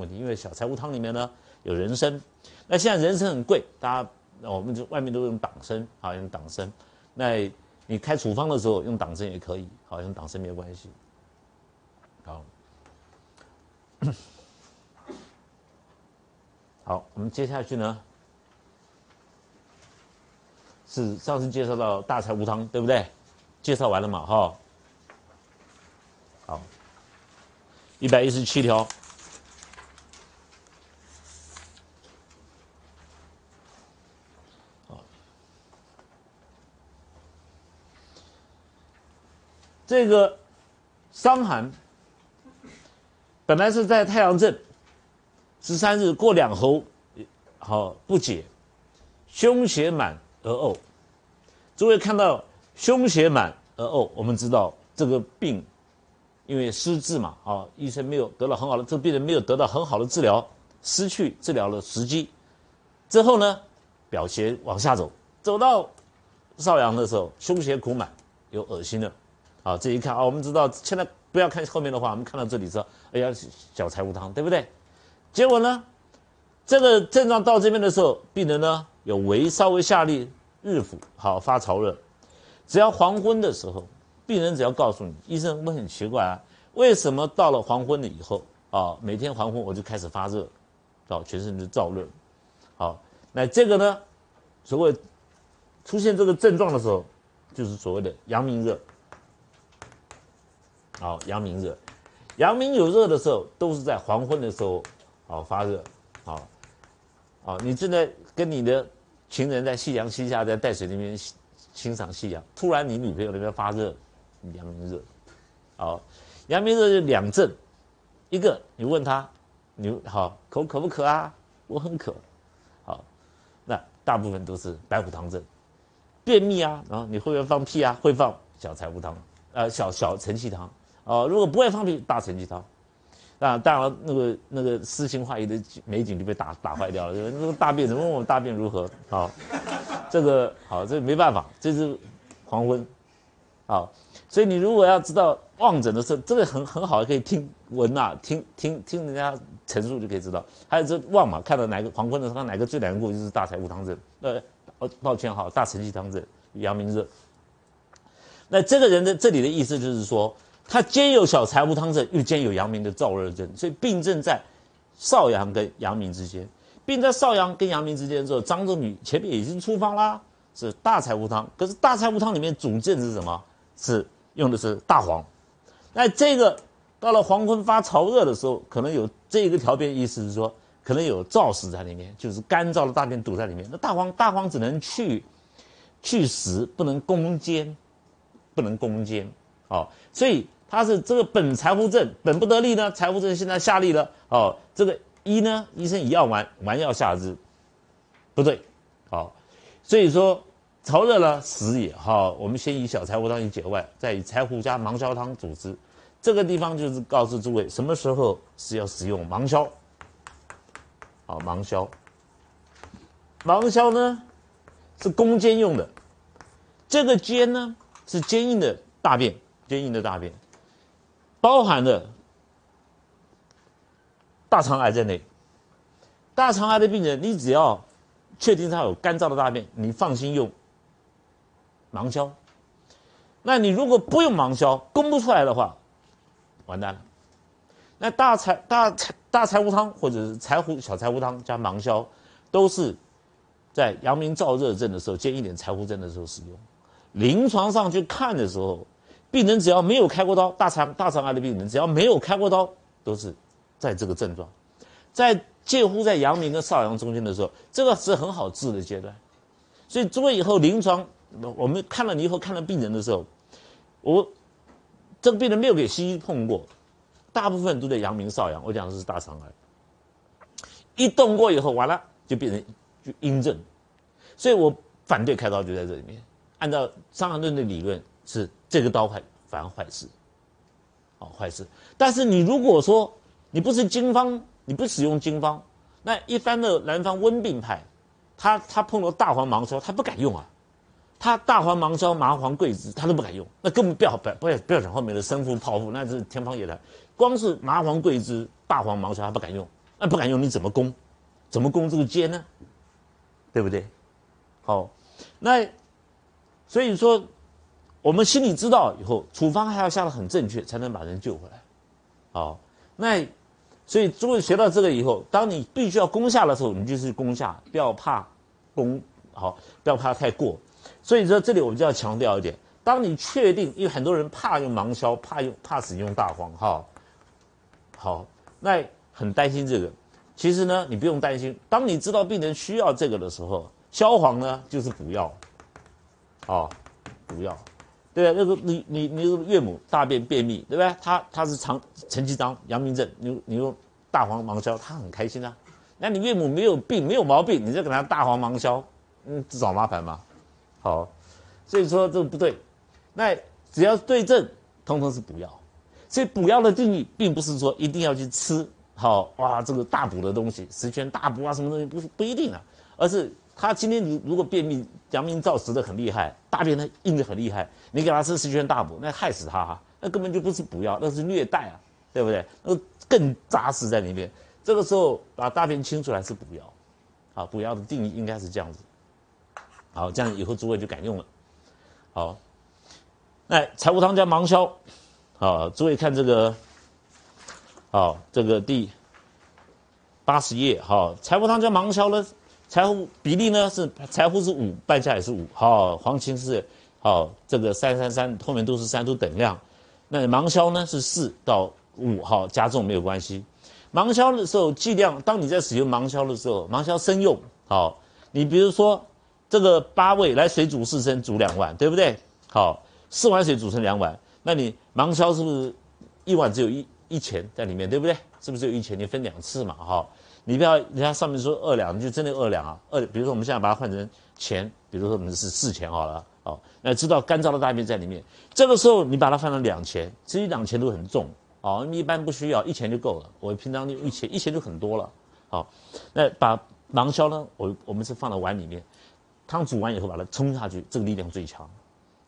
问题，因为小柴胡汤里面呢有人参，那现在人参很贵，大家我们就外面都用党参，好用党参。那你开处方的时候用党参也可以，好用党参没有关系。好，好，我们接下去呢是上次介绍到大柴胡汤，对不对？介绍完了嘛，哈。好，一百一十七条。这个伤寒本来是在太阳症，十三日过两候，好不解，胸胁满而呕。诸位看到胸胁满而呕，我们知道这个病因为失治嘛，啊，医生没有得到很好的，这个病人没有得到很好的治疗，失去治疗的时机，之后呢，表邪往下走，走到少阳的时候，胸胁苦满，有恶心了。好，这一看啊，我们知道现在不要看后面的话，我们看到这里说，哎呀，小柴胡汤，对不对？结果呢，这个症状到这边的时候，病人呢有微稍微下利，日腹好发潮热，只要黄昏的时候，病人只要告诉你，医生我很奇怪啊，为什么到了黄昏了以后啊，每天黄昏我就开始发热，到全身就燥热，好，那这个呢，所谓出现这个症状的时候，就是所谓的阳明热。好，阳明热，阳明有热的时候，都是在黄昏的时候，好发热，好，好，你正在跟你的情人在夕阳西下，在淡水那边欣赏夕阳，突然你女朋友那边发热，阳明热，好，阳明热就两症，一个你问他，你好口渴不渴啊？我很渴，好，那大部分都是白虎汤症，便秘啊，然后你会不会放屁啊？会放小柴胡汤，呃，小小承气汤。哦，如果不会放屁，大承气汤，啊，当然那个那个诗情画意的美景就被打打坏掉了。那个大便，怎么问我大便如何？好，这个好，这没办法，这是黄昏，好，所以你如果要知道望诊的时候，这个很很好，可以听闻啊，听听听人家陈述就可以知道。还有这望嘛，看到哪个黄昏的时候，哪个最难过，就是大柴胡汤症。呃，哦，抱歉哈，大承气汤症，阳明热。那这个人的这里的意思就是说。它兼有小柴胡汤症，又兼有阳明的燥热症，所以病症在少阳跟阳明之间。病在少阳跟阳明之间之后，张仲景前面已经处方啦，是大柴胡汤。可是大柴胡汤里面主症是什么？是用的是大黄。那这个到了黄昏发潮热的时候，可能有这个条件，意思是说可能有燥湿在里面，就是干燥的大便堵在里面。那大黄大黄只能去去湿，不能攻坚，不能攻坚。哦，所以。他是这个本财胡症，本不得力呢，财胡症现在下利了哦。这个一呢，医生以药丸，丸药下之，不对，好，所以说潮热呢死也好。我们先以小柴胡汤以解外，再以柴胡加芒硝汤主之。这个地方就是告诉诸位，什么时候是要使用芒硝。好，芒硝，芒硝呢是攻坚用的，这个坚呢是坚硬的大便，坚硬的大便。包含了大肠癌在内。大肠癌的病人，你只要确定他有干燥的大便，你放心用芒硝。那你如果不用芒硝，攻不出来的话，完蛋了。那大柴大柴大柴胡汤或者是柴胡小柴胡汤加芒硝，都是在阳明燥热症的时候，兼一点柴胡症的时候使用。临床上去看的时候。病人只要没有开过刀，大肠大肠癌的病人只要没有开过刀，都是在这个症状，在介乎在阳明跟少阳中间的时候，这个是很好治的阶段。所以诸位以后临床，我们看了你以后看了病人的时候，我这个病人没有给西医碰过，大部分都在阳明少阳。我讲的是大肠癌，一动过以后完了就变成就阴症，所以我反对开刀就在这里面。按照伤寒论的理论是。这个刀坏反而坏事，哦，坏事。但是你如果说你不是经方，你不使用经方，那一般的南方温病派，他他碰到大黄芒硝，他不敢用啊。他大黄芒硝、麻黄桂枝，他都不敢用，那根本不要不要不要讲后面的生附泡附，那是天方夜谭。光是麻黄桂枝、大黄芒硝，他不敢用，那不敢用，你怎么攻？怎么攻这个尖呢？对不对？好，那所以说，我们心里知道以后，处方还要下的很正确，才能把人救回来。好，那所以诸位学到这个以后，当你必须要攻下的时候，你就是攻下，不要怕攻，好，不要怕太过。所以说，这里我们就要强调一点：当你确定，因为很多人怕用芒硝，怕用怕使用大黄，哈，好，那很担心这个。其实呢，你不用担心。当你知道病人需要这个的时候，消黄呢就是补药，哦，补药，对啊，那个你你你岳母大便便秘，对不对？他他是长陈其章阳明症，你你用大黄芒硝，他很开心啊。那你岳母没有病没有毛病，你就给他大黄芒硝，嗯，找麻烦吗？好，所以说这个不对。那只要对症，通通是补药。所以补药的定义，并不是说一定要去吃。好哇，这个大补的东西，十全大补啊，什么东西不不一定啊，而是他今天如如果便秘、阳明燥实的很厉害，大便呢硬的很厉害，你给他吃十全大补，那害死他，哈那根本就不是补药，那是虐待啊，对不对？那更扎实在里面。这个时候把大便清出来是补药，好，补药的定义应该是这样子。好，这样以后诸位就敢用了。好，那柴胡汤加芒硝，好，诸位看这个。好，这个第八十页，好，柴胡汤加芒硝呢？柴胡比例呢是柴胡是五，半夏也是五，好，黄芩是好，这个三三三后面都是三，都等量。那芒硝呢是四到五，好，加重没有关系。芒硝的时候剂量，当你在使用芒硝的时候，芒硝生用，好，你比如说这个八味来水煮四升，煮两碗，对不对？好，四碗水煮成两碗，那你芒硝是不是一碗只有一？一钱在里面，对不对？是不是有一钱？你分两次嘛，哈，你不要人家上面说二两，你就真的二两啊。二，比如说我们现在把它换成钱，比如说我们是四钱好了，哦，那知道干燥的大便在里面，这个时候你把它换成两钱，其实两钱都很重，哦，一般不需要一钱就够了。我平常用一钱，一钱就很多了，好，那把芒硝呢，我我们是放到碗里面，汤煮完以后把它冲下去，这个力量最强，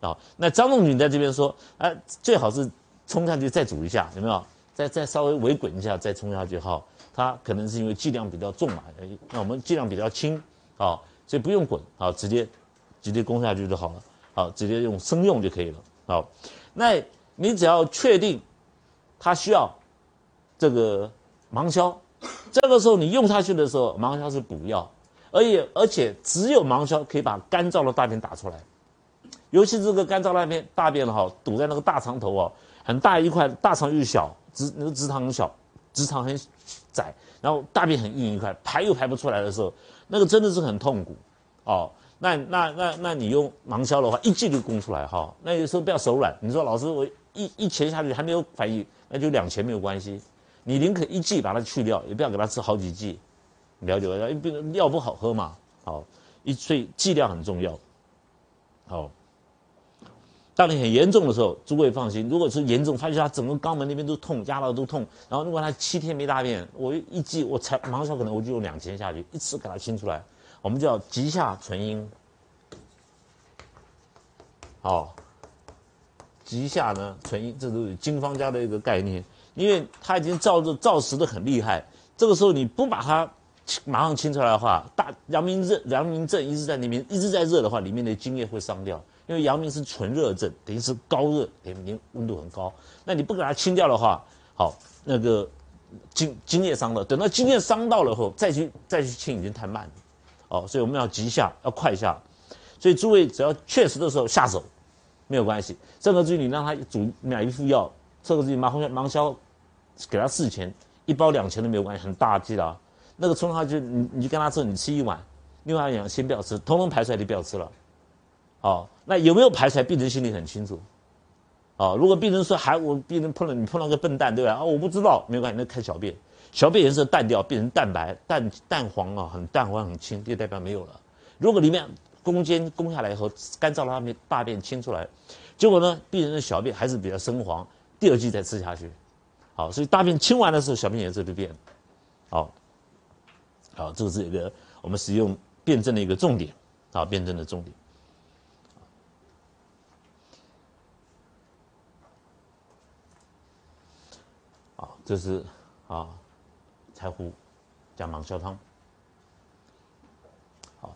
啊，那张仲景在这边说，哎，最好是冲下去再煮一下，有没有？再再稍微微滚一下，再冲下去哈。它可能是因为剂量比较重嘛，那我们剂量比较轻，啊，所以不用滚，啊，直接直接攻下去就好了，好，直接用生用就可以了，好。那你只要确定它需要这个芒硝，这个时候你用下去的时候，芒硝是补药，而且而且只有芒硝可以把干燥的大便打出来，尤其这个干燥大便大便了哈，堵在那个大肠头哦，很大一块，大肠又小。直那个直肠很小，直肠很窄，然后大便很硬一块，排又排不出来的时候，那个真的是很痛苦，哦，那那那那你用芒硝的话，一剂就攻出来哈。那有时候不要手软，你说老师我一一钱下去还没有反应，那就两钱没有关系，你宁可一剂把它去掉，也不要给他吃好几剂，了解吧？因为病人药不好喝嘛，好，一所以剂量很重要，好。当你很严重的时候，诸位放心。如果是严重，发现他整个肛门那边都痛，压到都痛，然后如果他七天没大便，我一剂我才马上可能我就用两钱下去，一次给他清出来。我们叫急下存阴。好，急下呢存阴，这都是经方家的一个概念，因为他已经燥热燥实的很厉害，这个时候你不把它马上清出来的话，大阳明热阳明症一直在里面一直在热的话，里面的津液会伤掉。因为阳明是纯热症，等于是高热，等于温度很高。那你不给它清掉的话，好，那个津津液伤了，等到津液伤到了后，再去再去清已经太慢了。哦，所以我们要急下，要快下。所以诸位只要确实的时候下手，没有关系。这个至于你让他煮买一副药，这个至于麻红芒硝，给他四钱，一包两钱都没有关系，很大剂的。那个冲下去，你你就跟他说，你吃一碗，另外一样先不要吃，通通排出来就不要吃了。哦，那有没有排出来？病人心里很清楚。啊，如果病人说还我病人碰了你碰到个笨蛋，对吧？啊，我不知道，没关系，那看小便，小便颜色淡掉，变成蛋白、淡淡黄啊，很淡黄、很清，就代表没有了。如果里面攻坚攻下来以后，干燥了，大便大便清出来，结果呢，病人的小便还是比较深黄，第二剂再吃下去，好，所以大便清完的时候，小便颜色就变了。好，好，这个是一个我们使用辩证的一个重点，啊，辩证的重点。这是啊，柴胡加芒硝汤。好，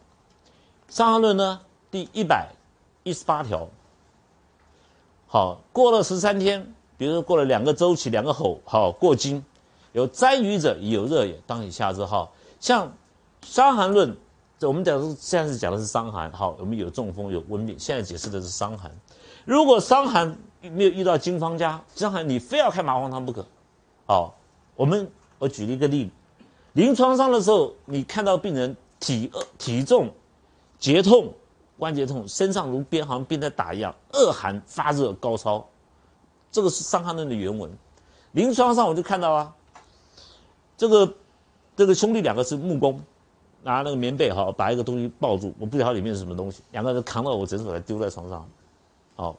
《伤寒论》呢，第一百一十八条。好，过了十三天，比如说过了两个周期，两个吼，好过经，有沾雨者有热也，当以下之号。像《伤寒论》，我们讲现在是讲的是伤寒，好，我们有中风，有温病，现在解释的是伤寒。如果伤寒没有遇到经方家，伤寒你非要开麻黄汤不可。好，我们我举了一个例，临床上的时候，你看到病人体体重、结痛。关节痛，身上如鞭，好像鞭在打一样，恶寒发热高烧，这个是《伤寒论》的原文。临床上我就看到啊，这个这个兄弟两个是木工，拿那个棉被哈，把一个东西抱住，我不知道里面是什么东西，两个人扛到我诊所来丢在床上，好，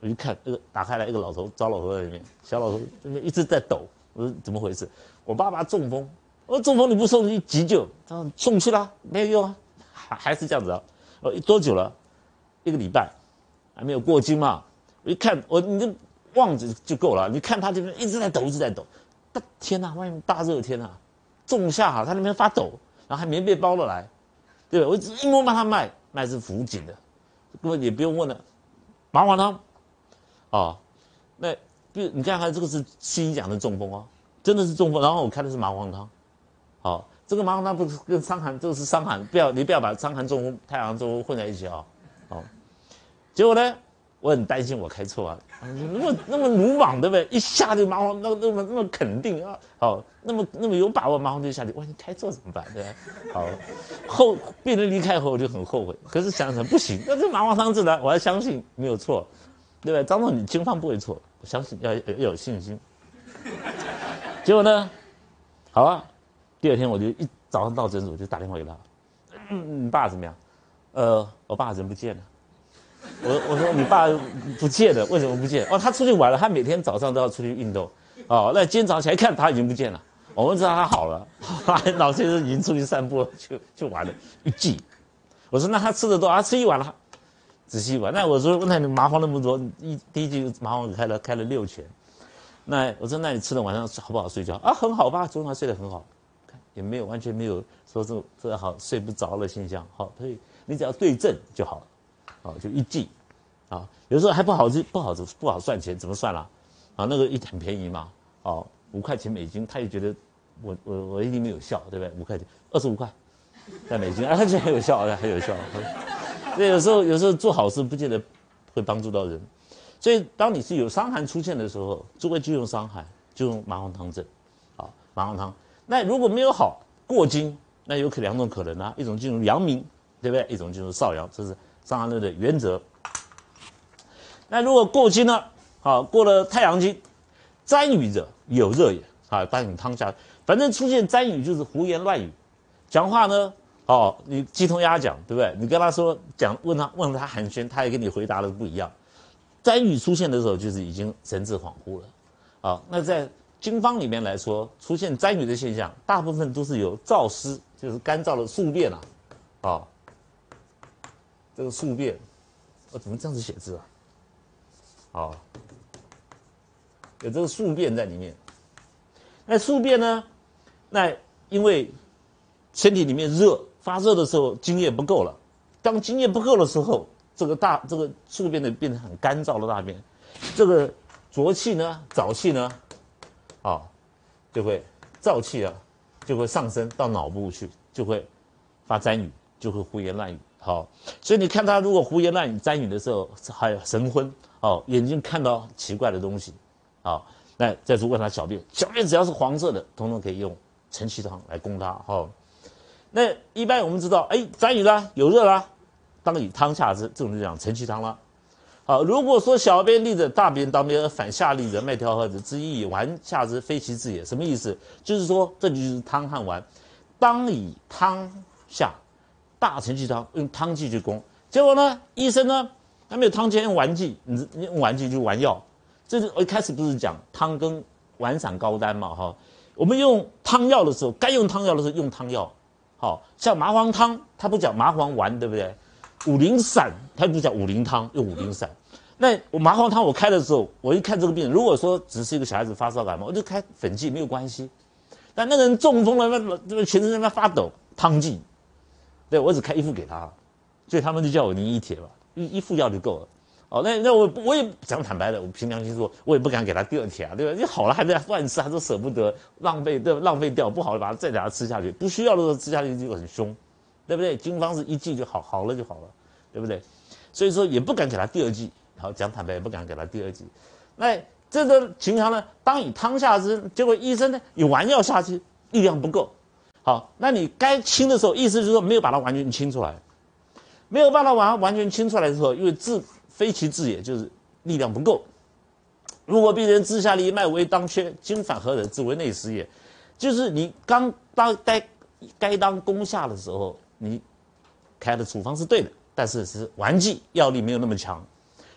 我一看那个打开来一个老头，糟老头在里面，小老头一直在抖，我说怎么回事？我爸爸中风，我说中风你不送去急救，他说送去了没有用啊，还还是这样子啊。哦，多久了？一个礼拜，还没有过经嘛？我一看，我你就望着就够了。你看他这边一直在抖，一直在抖。大天呐，外面大热天呐，仲夏哈，他那边发抖，然后还棉被包了来，对吧？我一摸帮他脉，脉是浮紧的，各位也不用问了，麻黄汤，哦，那就你看看这个是西医讲的中风哦，真的是中风。然后我开的是麻黄汤，好。这个麻黄汤不是跟伤寒，这个是伤寒，不要你不要把伤寒中风、太阳中风混在一起啊！好，结果呢，我很担心我开错啊，那么那么鲁莽对不对？一下就麻黄，那那么那么肯定啊，好，那么那么有把握麻黄就下去，万一开错怎么办？对吧？好，后病人离开后我就很后悔，可是想想不行，那这麻黄汤治的，我要相信没有错，对吧？张总你经方不会错，我相信要要有信心。结果呢，好啊。第二天我就一早上到诊所就打电话给他，嗯，你爸怎么样？呃，我爸人不见了。我我说你爸不见了，为什么不见？哦，他出去玩了，他每天早上都要出去运动。哦，那今天早上起来看他已经不见了，我们知道他好了，老先生已经出去散步去去玩了。一记，我说那他吃的多啊？吃一碗了，仔细一碗。那我说那你麻黄那么多，一第一剂麻黄开了开了六钱。那我说那你吃了晚上好不好睡觉？啊，很好吧，昨晚睡得很好。也没有完全没有说这这好睡不着的现象，好，所以你只要对症就好了，好就一剂，啊，有时候还不好不好不好算钱，怎么算啦？啊，那个一很便宜嘛，哦，五块钱美金，他也觉得我我我一定没有效，对不对？五块钱，二十五块，在美金，啊，他觉得很有效，很有效。所以有时候有时候做好事不见得会帮助到人，所以当你是有伤寒出现的时候，诸位就用伤寒，就用麻黄汤症，啊，麻黄汤。那如果没有好过经，那有可两种可能啊，一种进入阳明，对不对？一种进入少阳，这是伤寒论的原则。那如果过经呢？好，过了太阳经，沾雨者有热也，啊，当你汤下，反正出现沾雨就是胡言乱语，讲话呢，哦，你鸡同鸭讲，对不对？你跟他说讲，问他问他寒暄，他也跟你回答的不一样。沾雨出现的时候，就是已经神志恍惚了，啊，那在。经方里面来说，出现沾雨的现象，大部分都是有燥湿，就是干燥的宿便啊，啊，这个宿便，我怎么这样子写字啊？啊，有这个宿便在里面。那宿便呢？那因为身体里面热，发热的时候津液不够了。当津液不够的时候，这个大这个宿便呢变成很干燥的大便，这个浊气呢，燥气呢？啊，就会燥气啊，就会上升到脑部去，就会发沾雨，就会胡言乱语。好，所以你看他如果胡言乱语、沾雨的时候，还有神昏哦，眼睛看到奇怪的东西，好，那再说问他小便，小便只要是黄色的，统统可以用承气汤来攻他。好，那一般我们知道，哎，沾雨啦，有热啦，当以汤下之，这种就讲承气汤了。好，如果说小便利者，大便当便而反下利者，脉调和者，之意丸下之，非其治也。什么意思？就是说，这就是汤和丸，当以汤下，大承气汤，用汤剂去攻。结果呢，医生呢，还没有汤剂，用丸剂，你用丸剂就丸药。这是我一开始不是讲汤跟丸散高丹嘛？哈，我们用汤药的时候，该用汤药的时候用汤药。好像麻黄汤，它不讲麻黄丸，对不对？五苓散，它不讲五苓汤，用五苓散。那我麻黄汤我开的时候，我一看这个病人，如果说只是一个小孩子发烧感冒，我就开粉剂没有关系。但那个人中风了，那那全身在那发抖，汤剂，对我只开一副给他，所以他们就叫我宁一铁吧，一一副药就够了。哦，那那我我也讲坦白的，我凭良心说，我也不敢给他第二铁啊，对吧？你好了还在乱吃，还说舍不得浪费，对吧？浪费掉不好，把它再给他吃下去，不需要的时候吃下去就很凶，对不对？经方是一剂就好，好了就好了，对不对？所以说也不敢给他第二剂，好讲坦白也不敢给他第二剂。那这个情况呢，当你汤下之，结果医生呢有丸药下去，力量不够，好，那你该清的时候，意思就是说没有把它完全清出来，没有办法完完全清出来的时候，因为治。非其治也，就是力量不够。如果病人治下利，脉为当缺，经反合者，自为内实也。就是你刚当该该当攻下的时候，你开的处方是对的，但是是顽剂，药力没有那么强。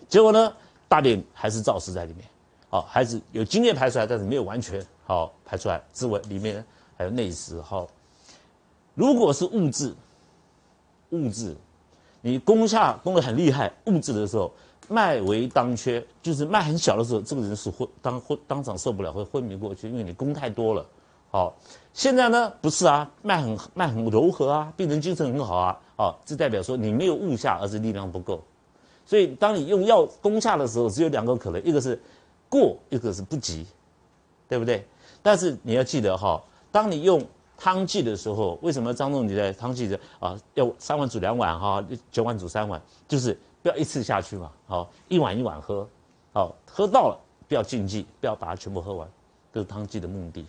结果呢，大便还是燥湿在里面，好，还是有精液排出来，但是没有完全好排出来，自为里面还有内实。好，如果是物质，物质。你攻下攻的很厉害，物质的时候，脉为当缺，就是脉很小的时候，这个人是昏当昏当场受不了，会昏迷过去，因为你攻太多了。好，现在呢不是啊，脉很脉很柔和啊，病人精神很好啊，哦，这代表说你没有误下，而是力量不够。所以当你用药攻下的时候，只有两个可能，一个是过，一个是不及，对不对？但是你要记得哈，当你用。汤剂的时候，为什么张仲景在汤剂的啊要三碗煮两碗哈，九碗煮三碗，就是不要一次下去嘛，好一碗一碗喝，好喝到了不要禁忌，不要把它全部喝完，这是汤剂的目的，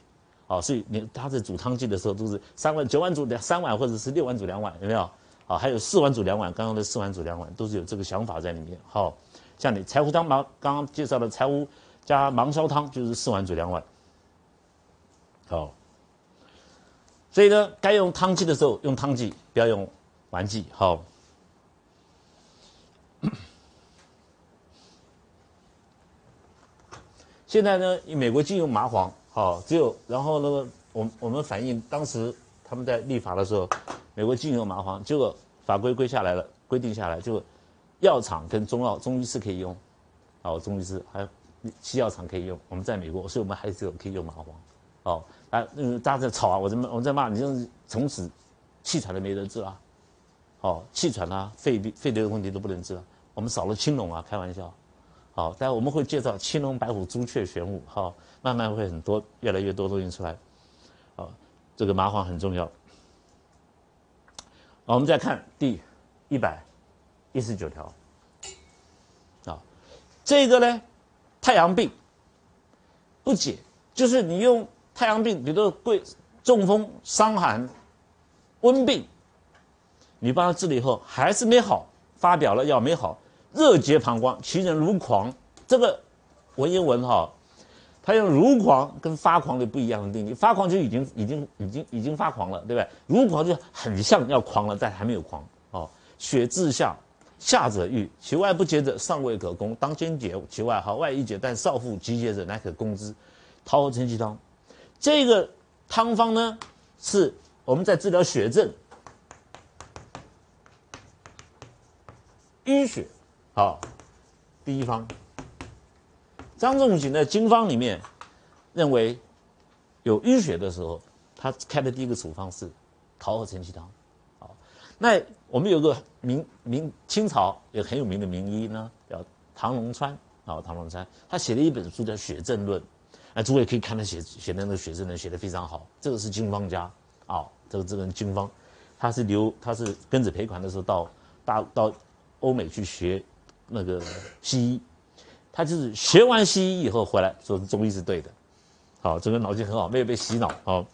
好，所以你他在煮汤剂的时候都是三碗九碗煮两三碗或者是六碗煮两碗，有没有？好，还有四碗煮两碗，刚刚的四碗煮两碗都是有这个想法在里面，好，像你柴胡汤芒刚刚介绍的柴胡加芒硝汤就是四碗煮两碗，好。所以呢，该用汤剂的时候用汤剂，不要用丸剂。好，现在呢，美国禁用麻黄，好，只有然后那个，我我们反映当时他们在立法的时候，美国禁用麻黄，结果法规规下来了，规定下来就药厂跟中药中医师可以用，好，中医师还有西药厂可以用。我们在美国，所以我们还是有可以用麻黄，好。啊，嗯，大家在吵啊，我在我在骂你，就是从此气喘都没得治啊，哦，气喘啊，肺病、肺的问题都不能治了。我们少了青龙啊，开玩笑，好，但我们会介绍青龙、白虎、朱雀、玄武，好，慢慢会很多，越来越多东西出来，好，这个麻黄很重要。好，我们再看第一百一十九条，啊，这个呢，太阳病不解，就是你用。太阳病，比如说贵中风、伤寒、温病，你帮他治了以后还是没好，发表了药没好，热结膀胱，其人如狂。这个文言文哈，他用如狂跟发狂的不一样的定义，发狂就已经已经已经已经发狂了，对不对？如狂就很像要狂了，但还没有狂哦。血自下，下者愈，其外不结者尚未可攻，当先解其外，好外一解，但少腹积结者乃可攻之。桃核承气汤。这个汤方呢，是我们在治疗血症、淤血，好，第一方。张仲景在经方里面认为有淤血的时候，他开的第一个处方是桃核承气汤。好，那我们有个明明清朝也很有名的名医呢，叫唐龙川啊，唐龙川，他写了一本书叫《血症论》。那诸位可以看他写写的那个血证人写的非常好，这个是经方家啊，这个这个人经方，他是留他是跟着赔款的时候到大到欧美去学那个西医，他就是学完西医以后回来说中医是对的，好，这个脑筋很好，没有被洗脑啊，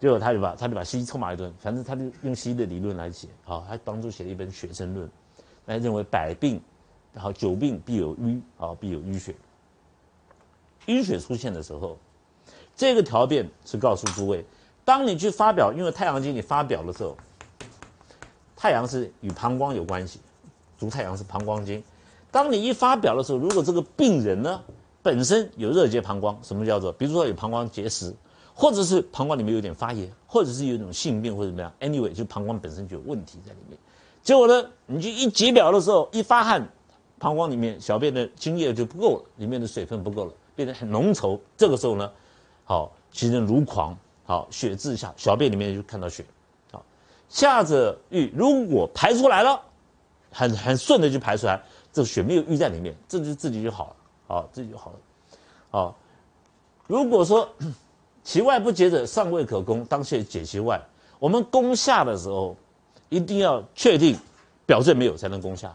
结果他就把他就把西医臭骂一顿，反正他就用西医的理论来写，好，他当初写了一本血证论，来认为百病，然后久病必有瘀啊，必有淤血。淤血出现的时候，这个条变是告诉诸位：当你去发表，因为太阳经你发表的时候，太阳是与膀胱有关系，足太阳是膀胱经。当你一发表的时候，如果这个病人呢本身有热结膀胱，什么叫做？比如说有膀胱结石，或者是膀胱里面有点发炎，或者是有一种性病或者怎么样，anyway 就膀胱本身就有问题在里面。结果呢，你就一解表的时候，一发汗，膀胱里面小便的精液就不够了，里面的水分不够了。变得很浓稠，这个时候呢，好，其人如狂，好，血渍下，小便里面就看到血，好，下着瘀，如果排出来了，很很顺的就排出来，这血没有淤在里面，这就自己就好了，好，自己就好了，好，如果说 其外不结者，尚未可攻，当先解其外。我们攻下的时候，一定要确定表证没有才能攻下，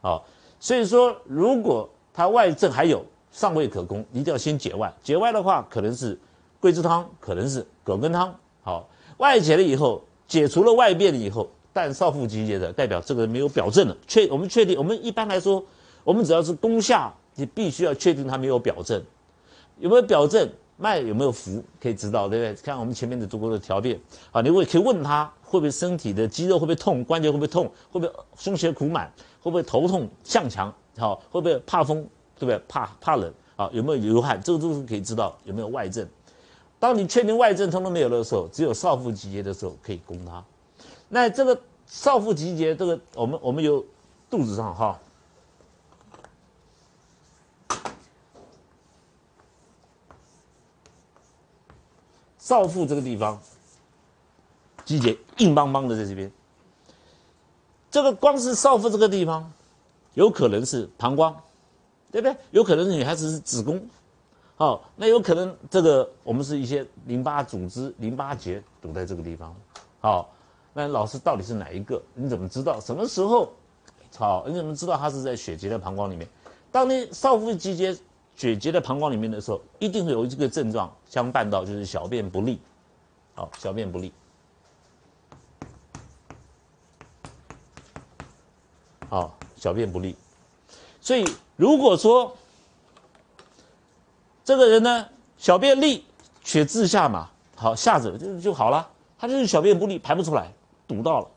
好，所以说如果它外证还有，尚未可攻，一定要先解外，解外的话可能是。桂枝汤可能是葛根汤，好外解了以后，解除了外变了以后，但少腹集结的代表这个人没有表证了。确我们确定，我们一般来说，我们只要是攻下，你必须要确定他没有表证，有没有表证，脉有没有浮，可以知道，对不对？看我们前面的足够的条件啊，你会可以问他会不会身体的肌肉会不会痛，关节会不会痛，会不会胸胁苦满，会不会头痛向强，好会不会怕风，对不对？怕怕冷啊，有没有流汗，这个都是可以知道有没有外症。当你确定外症通通没有的时候，只有少腹集结的时候可以攻它。那这个少腹集结，这个我们我们有肚子上哈，少腹这个地方集结硬邦邦的在这边。这个光是少腹这个地方，有可能是膀胱，对不对？有可能女孩子是子宫。好，那有可能这个我们是一些淋巴组织、淋巴结堵在这个地方。好，那老师到底是哪一个？你怎么知道什么时候？好，你怎么知道它是在血结的膀胱里面？当你少腹集结血结的膀胱里面的时候，一定会有这个症状相伴到，就是小便不利。好，小便不利。好，小便不利。所以如果说，这个人呢，小便利，血自下嘛，好下者就就好了。他就是小便不利，排不出来，堵到了，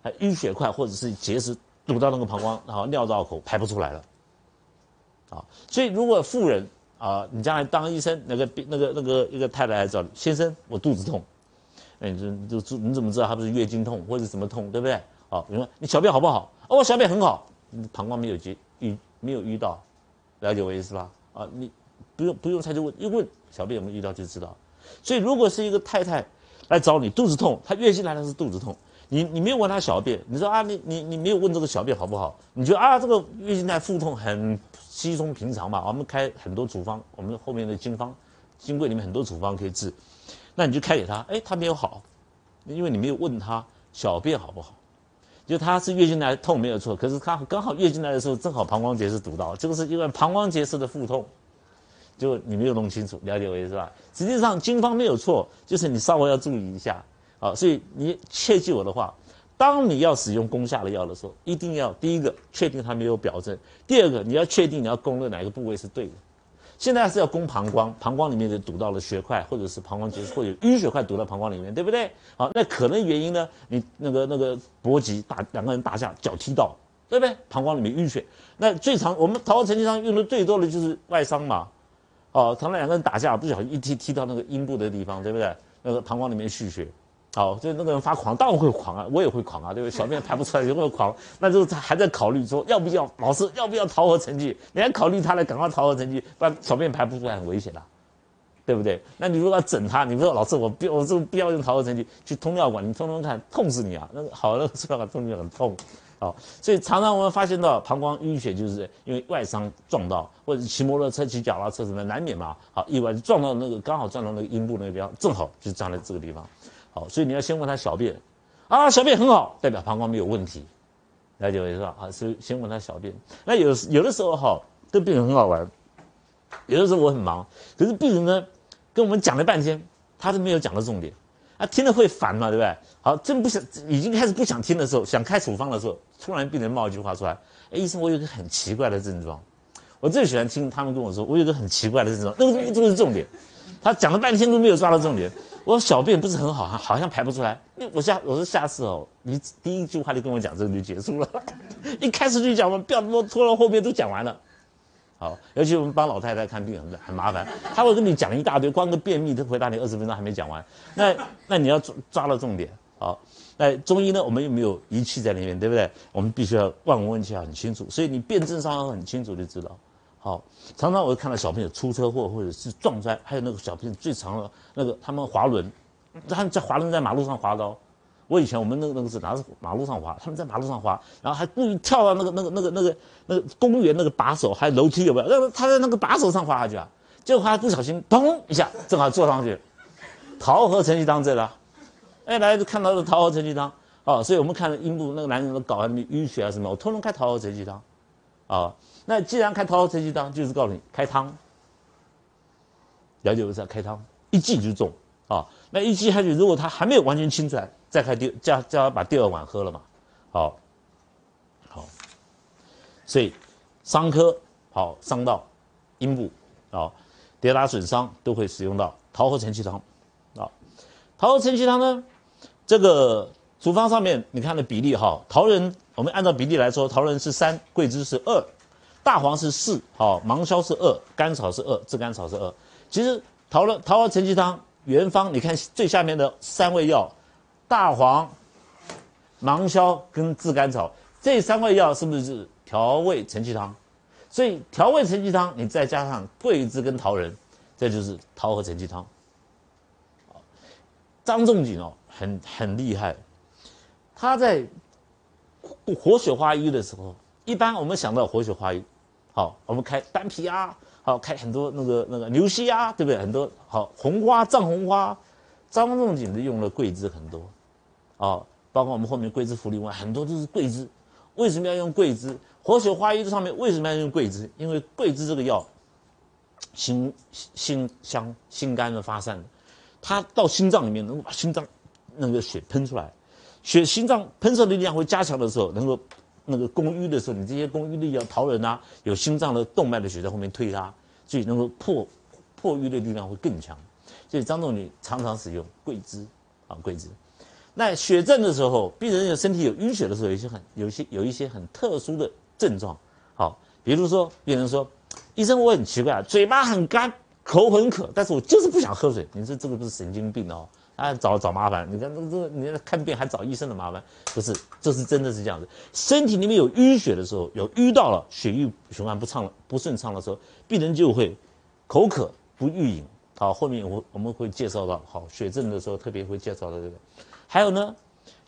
还淤血块或者是结石堵到那个膀胱，然后尿道口排不出来了。啊，所以如果妇人啊，你将来当医生，那个那个那个一个太太来找你，先生，我肚子痛，哎，你就就你怎么知道他不是月经痛或者什么痛，对不对？好，你说你小便好不好？哦，小便很好，膀胱没有结淤，没有遇到，了解我意思吧？啊，你。不用不用猜就问，一问小便有没有遇到就知道。所以如果是一个太太来找你肚子痛，她月经来的是肚子痛，你你没有问她小便，你说啊你你你没有问这个小便好不好？你觉得啊这个月经来腹痛很稀松平常嘛？我们开很多处方，我们后面的经方，经柜里面很多处方可以治，那你就开给他，哎他没有好，因为你没有问他小便好不好，就他是月经来痛没有错，可是他刚好月经来的时候正好膀胱结石堵到，这个是因为膀胱结石的腹痛。就你没有弄清楚，了解我意思吧？实际上经方没有错，就是你稍微要注意一下，好，所以你切记我的话，当你要使用攻下的药的时候，一定要第一个确定它没有表证，第二个你要确定你要攻的哪个部位是对的。现在是要攻膀胱，膀胱里面就堵到了血块，或者是膀胱结石，或者淤血块堵到膀胱里面，对不对？好，那可能原因呢？你那个那个搏击打两个人打架，脚踢到，对不对？膀胱里面淤血，那最常我们桃核沉积上用的最多的就是外伤嘛。哦，常常两个人打架，不小心一踢踢到那个阴部的地方，对不对？那个膀胱里面蓄血，好，就那个人发狂，当然会狂啊，我也会狂啊，对不对？小便排不出来，也会狂，那就是他还在考虑说要不要老师要不要逃核成绩？你还考虑他来赶快逃核成绩，不然小便排不出来很危险的，对不对？那你如果要整他，你不说老师我不我这不要用逃核成绩去通尿管，你通通看痛死你啊！那个好了，通尿管通就很痛。好，所以常常我们发现到膀胱淤血，就是因为外伤撞到，或者骑摩托车、骑脚踏车什么难免嘛。好，意外撞到那个，刚好撞到那个阴部那个地方，正好就撞在这个地方。所以你要先问他小便，啊，小便很好，代表膀胱没有问题，了解我意思吧？啊，所以先问他小便。那有有的时候哈，这病人很好玩，有的时候我很忙，可是病人呢跟我们讲了半天，他都没有讲到重点。啊，听了会烦嘛，对不对？好，真不想，已经开始不想听的时候，想开处方的时候，突然病人冒一句话出来：“哎，医生，我有个很奇怪的症状。”我最喜欢听他们跟我说：“我有个很奇怪的症状。”那个这个是重点，他讲了半天都没有抓到重点。我说小便不是很好，好像排不出来。那我下我说下次哦，你第一句话就跟我讲这个就结束了，一开始就讲完，不要拖拖到后面都讲完了。好，尤其我们帮老太太看病很很麻烦，他会跟你讲一大堆，光个便秘都回答你二十分钟还没讲完。那那你要抓抓到重点。好，那中医呢，我们又没有仪器在里面，对不对？我们必须要望闻问切很清楚，所以你辩证上要很清楚就知道。好，常常我会看到小朋友出车祸或者是撞摔，还有那个小朋友最长的那个他们滑轮他们在滑轮在马路上滑的哦。我以前我们那个那个是哪是马路上滑，他们在马路上滑，然后还故意跳到那个那个那个那个那个公园那个把手，还有楼梯有没有？那他在那个把手上滑下去啊，结果他不小心咚一下，正好坐上去，桃核成绩汤这了。哎，来就看到了桃核成绩汤哦，所以我们看阴部那个男人都搞什么淤血啊什么，我通通开桃核成绩汤，啊，那既然开桃核成绩汤，就是告诉你开汤，了解不是？开汤一剂就中啊，那一剂下去，如果他还没有完全清出来。再开第叫叫他把第二碗喝了嘛，好，好，所以伤科好伤到阴部啊，跌打损伤都会使用到桃核承气汤啊。桃核承气汤呢，这个处方上面你看的比例哈，桃仁我们按照比例来说，桃仁是三，桂枝是二，大黄是四，好，芒硝是二，甘草是二，炙甘草是二。其实桃仁桃核承气汤原方你看最下面的三味药。大黄、芒硝跟炙甘草这三味药是不是调味承气汤？所以调味承气汤，你再加上桂枝跟桃仁，这就是桃核承气汤。张仲景哦，很很厉害，他在活血化瘀的时候，一般我们想到活血化瘀，好，我们开丹皮啊，好开很多那个那个牛膝啊，对不对？很多好红花、藏红花，张仲景的用了桂枝很多。啊，包括我们后面桂枝茯苓丸，很多都是桂枝。为什么要用桂枝？活血化瘀这上面为什么要用桂枝？因为桂枝这个药，心心香心肝的发散，它到心脏里面能够把心脏那个血喷出来，血心脏喷射的力量会加强的时候，能够那个攻瘀的时候，你这些攻瘀的药桃仁啊，有心脏的动脉的血在后面推它，所以能够破破瘀的力量会更强。所以张仲景常常使用桂枝啊，桂枝。那血症的时候，病人有身体有淤血的时候，有些很有一些有一些很特殊的症状，好，比如说病人说，医生我很奇怪，嘴巴很干，口很渴，但是我就是不想喝水。你说这个不是神经病哦？啊，找找麻烦。你看这这，你看看病还找医生的麻烦，不是，这是真的是这样子。身体里面有淤血的时候，有淤到了血液循环不畅了、不顺畅的时候，病人就会口渴不欲饮。好，后面我我们会介绍到，好血症的时候特别会介绍到这个。还有呢，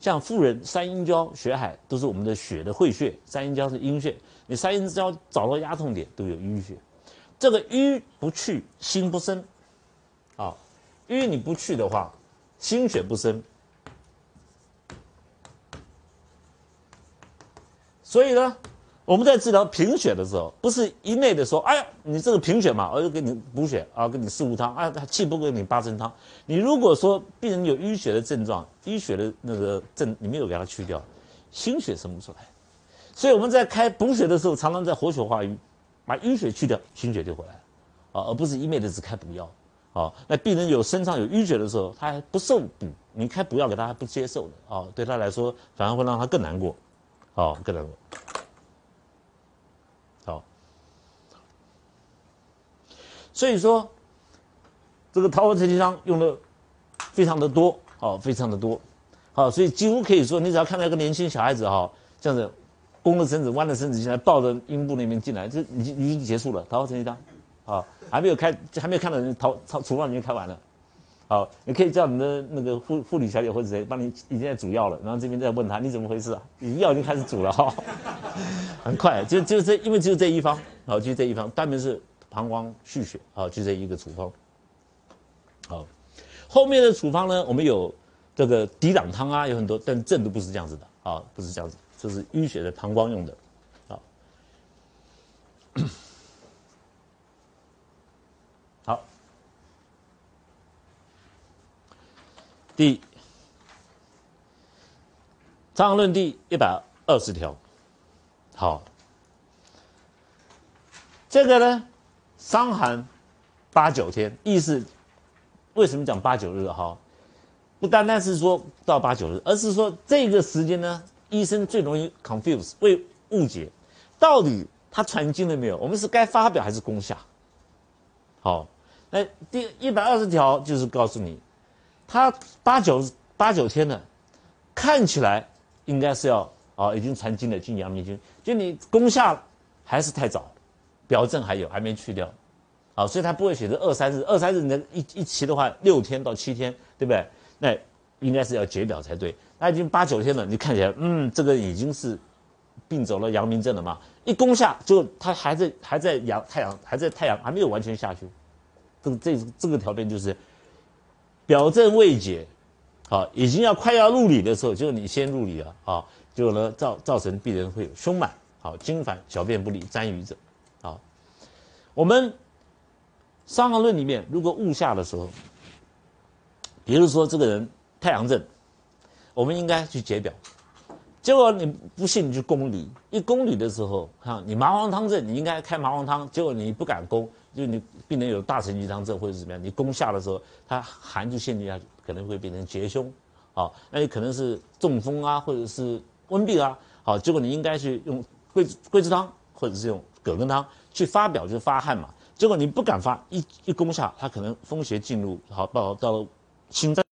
像妇人三阴交、血海都是我们的血的会穴，三阴交是阴穴，你三阴交找到压痛点都有淤血，这个瘀不去心不生，啊，瘀你不去的话，心血不生，所以呢。我们在治疗贫血的时候，不是一味的说，哎呀，你这个贫血嘛，我就给你补血啊，给你四物汤啊，气不给你八珍汤。你如果说病人有淤血的症状，淤血的那个症你没有给他去掉，心血生不出来。所以我们在开补血的时候，常常在活血化瘀，把淤血去掉，心血就回来了啊，而不是一味的只开补药啊。那病人有身上有淤血的时候，他还不受补，你开补药给他还不接受的啊，对他来说反而会让他更难过，啊，更难过。好所以说，这个桃花承气汤用的非常的多，哦，非常的多，好，所以几乎可以说，你只要看到一个年轻小孩子哈，这样子弓着身子、弯着身子进来，抱着阴部那边进来，这已经已经结束了。桃花承气汤，好，还没有开，还没有看到人桃桃厨房已经开完了，好，你可以叫你的那个护护理小姐或者谁帮你已经在煮药了，然后这边再问他你怎么回事啊？你药已经开始煮了哈，很快，就就这，因为只有这一方，好，就这一方，单门是。膀胱蓄血，好，就这一个处方。好，后面的处方呢，我们有这个抵挡汤啊，有很多，但症都不是这样子的，啊，不是这样子，这是淤血的膀胱用的，第《伤寒论》第一百二十条，好，这个呢。伤寒八九天，意思为什么讲八九日哈？不单单是说到八九日，而是说这个时间呢，医生最容易 confuse，会误解，到底他传经了没有？我们是该发表还是攻下？好，那第一百二十条就是告诉你，他八九八九天呢，看起来应该是要啊已经传经了，进阳明经，就你攻下还是太早。表症还有还没去掉，啊，所以他不会写成二三日，二三日你一一期的话六天到七天，对不对？那应该是要解表才对。那已经八九天了，你看起来，嗯，这个已经是病走了阳明症了嘛？一攻下就他还在还在阳太阳还在太阳还没有完全下去，这这这个条件就是表症未解，好，已经要快要入里的时候，就你先入里了，啊，就呢造造成病人会有胸满，好，经烦，小便不利，沾瘀者，好，我们《伤寒论》里面如果误下的时候，比如说这个人太阳症，我们应该去解表。结果你不信，你去攻里。一攻里的时候，哈，你麻黄汤症，你应该开麻黄汤。结果你不敢攻，就你病人有大承气汤症或者怎么样，你攻下的时候，它寒就陷进下去，可能会变成结胸，好，那也可能是中风啊，或者是温病啊，好，结果你应该去用桂桂枝汤或者是用葛根汤去发表，就是发汗嘛。结果你不敢发，一一攻下，它可能风邪进入，好到到了心脏。